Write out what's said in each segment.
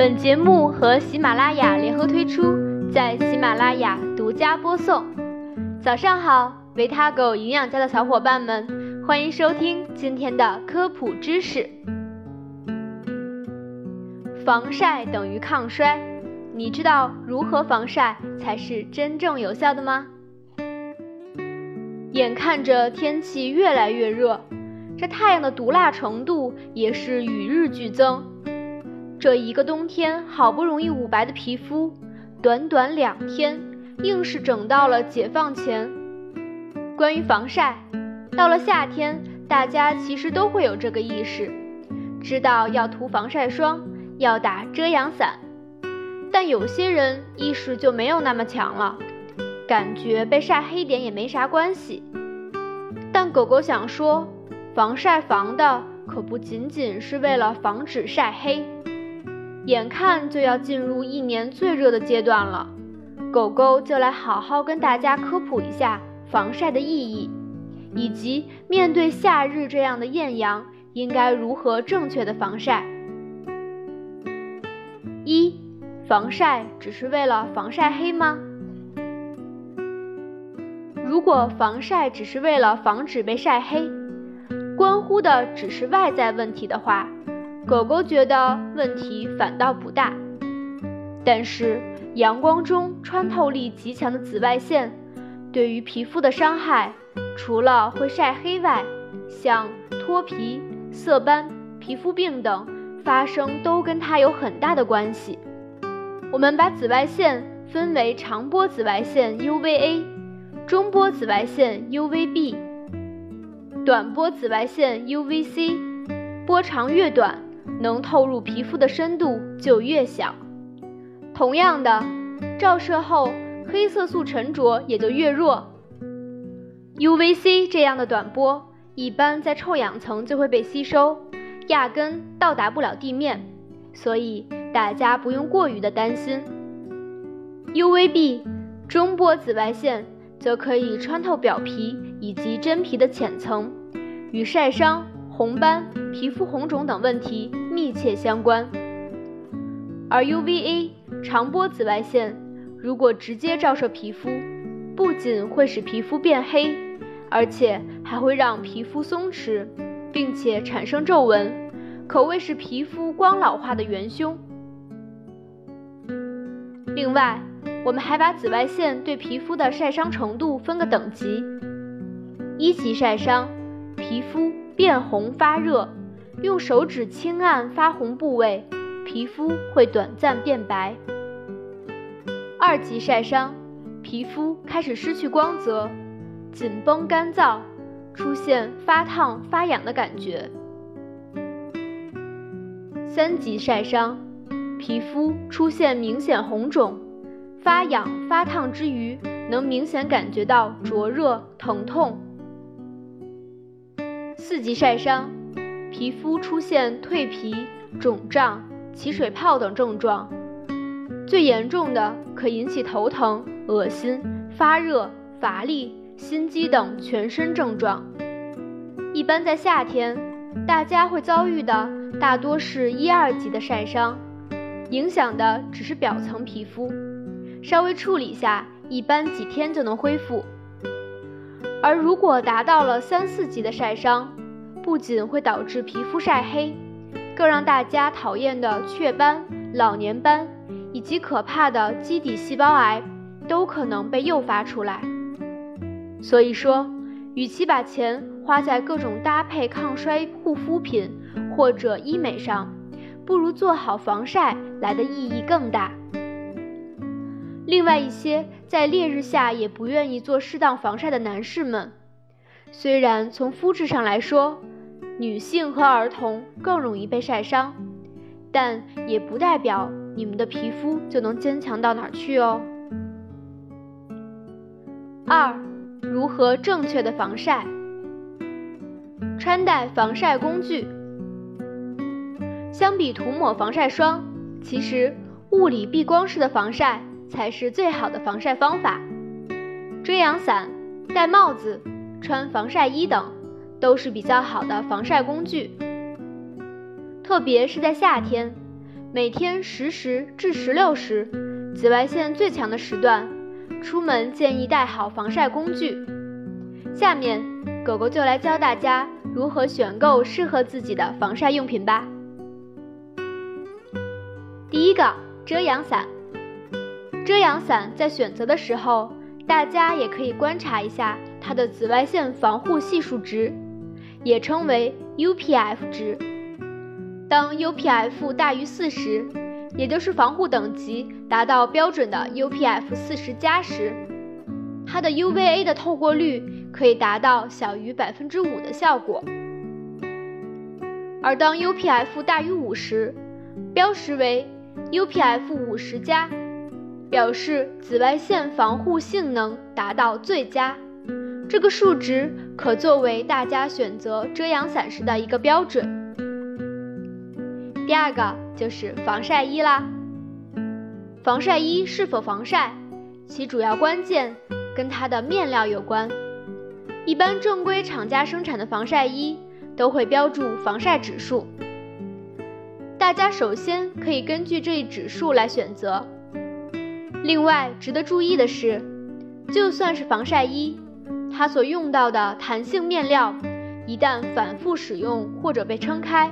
本节目和喜马拉雅联合推出，在喜马拉雅独家播送。早上好，维他狗营养家的小伙伴们，欢迎收听今天的科普知识。防晒等于抗衰，你知道如何防晒才是真正有效的吗？眼看着天气越来越热，这太阳的毒辣程度也是与日俱增。这一个冬天好不容易捂白的皮肤，短短两天，硬是整到了解放前。关于防晒，到了夏天，大家其实都会有这个意识，知道要涂防晒霜，要打遮阳伞。但有些人意识就没有那么强了。感觉被晒黑点也没啥关系，但狗狗想说，防晒防的可不仅仅是为了防止晒黑。眼看就要进入一年最热的阶段了，狗狗就来好好跟大家科普一下防晒的意义，以及面对夏日这样的艳阳，应该如何正确的防晒。一，防晒只是为了防晒黑吗？如果防晒只是为了防止被晒黑，关乎的只是外在问题的话，狗狗觉得问题反倒不大。但是阳光中穿透力极强的紫外线，对于皮肤的伤害，除了会晒黑外，像脱皮、色斑、皮肤病等发生都跟它有很大的关系。我们把紫外线分为长波紫外线 UVA。中波紫外线 UVB，短波紫外线 UVC，波长越短，能透入皮肤的深度就越小。同样的，照射后黑色素沉着也就越弱。UVC 这样的短波，一般在臭氧层就会被吸收，压根到达不了地面，所以大家不用过于的担心。UVB，中波紫外线。则可以穿透表皮以及真皮的浅层，与晒伤、红斑、皮肤红肿等问题密切相关。而 UVA 长波紫外线如果直接照射皮肤，不仅会使皮肤变黑，而且还会让皮肤松弛，并且产生皱纹，可谓是皮肤光老化的元凶。另外，我们还把紫外线对皮肤的晒伤程度分个等级：一级晒伤，皮肤变红发热，用手指轻按发红部位，皮肤会短暂变白；二级晒伤，皮肤开始失去光泽，紧绷干燥，出现发烫发痒的感觉；三级晒伤，皮肤出现明显红肿。发痒发烫之余，能明显感觉到灼热疼痛。四级晒伤，皮肤出现蜕皮、肿胀、起水泡等症状，最严重的可引起头疼、恶心、发热、乏力、心悸等全身症状。一般在夏天，大家会遭遇的大多是一二级的晒伤，影响的只是表层皮肤。稍微处理下，一般几天就能恢复。而如果达到了三四级的晒伤，不仅会导致皮肤晒黑，更让大家讨厌的雀斑、老年斑以及可怕的基底细胞癌都可能被诱发出来。所以说，与其把钱花在各种搭配抗衰护肤品或者医美上，不如做好防晒来的意义更大。另外一些在烈日下也不愿意做适当防晒的男士们，虽然从肤质上来说，女性和儿童更容易被晒伤，但也不代表你们的皮肤就能坚强到哪儿去哦。二，如何正确的防晒？穿戴防晒工具。相比涂抹防晒霜，其实物理避光式的防晒。才是最好的防晒方法。遮阳伞、戴帽子、穿防晒衣等，都是比较好的防晒工具。特别是在夏天，每天十时至十六时，紫外线最强的时段，出门建议带好防晒工具。下面，狗狗就来教大家如何选购适合自己的防晒用品吧。第一个，遮阳伞。遮阳伞在选择的时候，大家也可以观察一下它的紫外线防护系数值，也称为 UPF 值。当 UPF 大于四十，也就是防护等级达到标准的 UPF 四十加时，它的 UVA 的透过率可以达到小于百分之五的效果。而当 UPF 大于五十，标识为 UPF 五十加，表示紫外线防护性能达到最佳。这个数值可作为大家选择遮阳伞时的一个标准。第二个就是防晒衣啦。防晒衣是否防晒，其主要关键跟它的面料有关。一般正规厂家生产的防晒衣都会标注防晒指数，大家首先可以根据这一指数来选择。另外值得注意的是，就算是防晒衣，它所用到的弹性面料，一旦反复使用或者被撑开。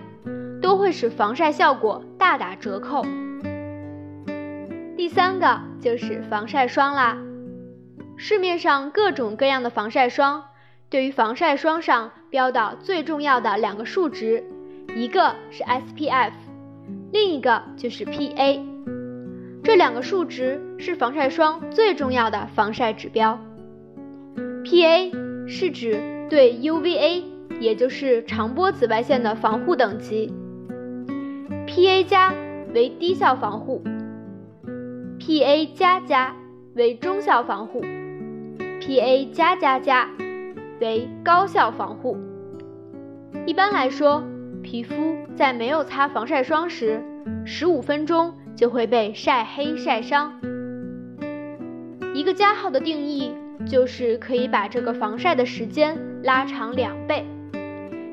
都会使防晒效果大打折扣。第三个就是防晒霜啦，市面上各种各样的防晒霜，对于防晒霜上标的最重要的两个数值，一个是 SPF，另一个就是 PA，这两个数值是防晒霜最重要的防晒指标。PA 是指对 UVA，也就是长波紫外线的防护等级。PA 加为低效防护，PA 加加为中效防护，PA 加加加为高效防护。一般来说，皮肤在没有擦防晒霜时，十五分钟就会被晒黑晒伤。一个加号的定义就是可以把这个防晒的时间拉长两倍，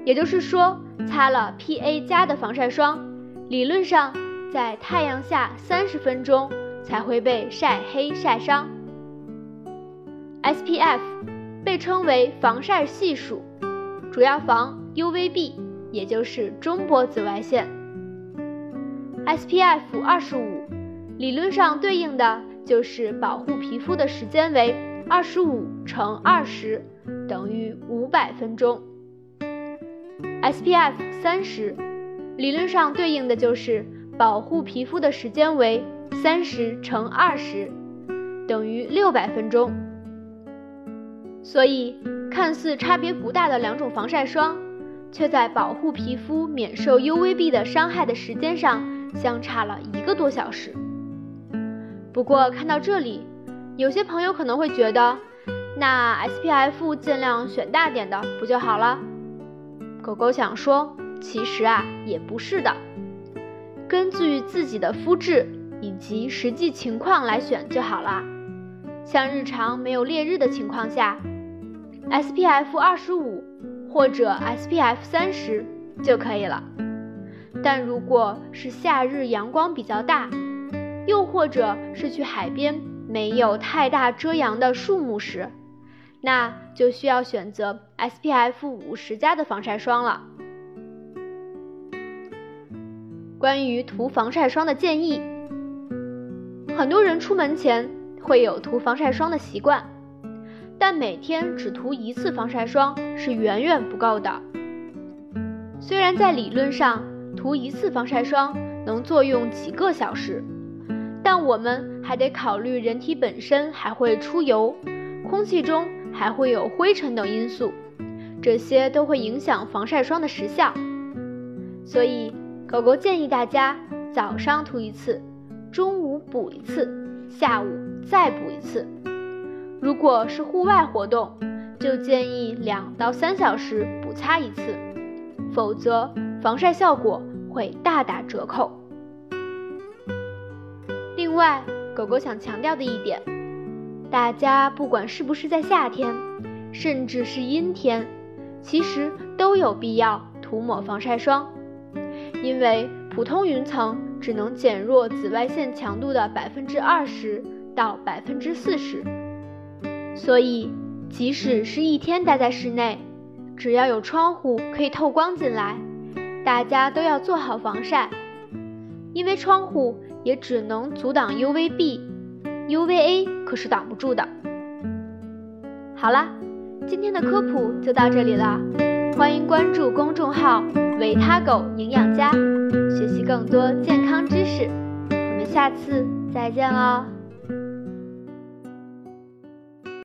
也就是说，擦了 PA 加的防晒霜。理论上，在太阳下三十分钟才会被晒黑晒伤。SPF 被称为防晒系数，主要防 UVB，也就是中波紫外线。SPF 二十五，理论上对应的就是保护皮肤的时间为二十五乘二十，等于五百分钟。SPF 三十。理论上对应的就是保护皮肤的时间为三十乘二十，等于六百分钟。所以，看似差别不大的两种防晒霜，却在保护皮肤免受 UVB 的伤害的时间上相差了一个多小时。不过看到这里，有些朋友可能会觉得，那 SPF 尽量选大点的不就好了？狗狗想说。其实啊，也不是的，根据自己的肤质以及实际情况来选就好了。像日常没有烈日的情况下，SPF 二十五或者 SPF 三十就可以了。但如果是夏日阳光比较大，又或者是去海边没有太大遮阳的树木时，那就需要选择 SPF 五十加的防晒霜了。关于涂防晒霜的建议，很多人出门前会有涂防晒霜的习惯，但每天只涂一次防晒霜是远远不够的。虽然在理论上涂一次防晒霜能作用几个小时，但我们还得考虑人体本身还会出油，空气中还会有灰尘等因素，这些都会影响防晒霜的时效，所以。狗狗建议大家早上涂一次，中午补一次，下午再补一次。如果是户外活动，就建议两到三小时补擦一次，否则防晒效果会大打折扣。另外，狗狗想强调的一点，大家不管是不是在夏天，甚至是阴天，其实都有必要涂抹防晒霜。因为普通云层只能减弱紫外线强度的百分之二十到百分之四十。所以，即使是一天待在室内，只要有窗户可以透光进来，大家都要做好防晒，因为窗户也只能阻挡 UVB，UVA 可是挡不住的。好啦，今天的科普就到这里了，欢迎关注公众号“维他狗营养家”，学习更多健康知识。我们下次再见喽！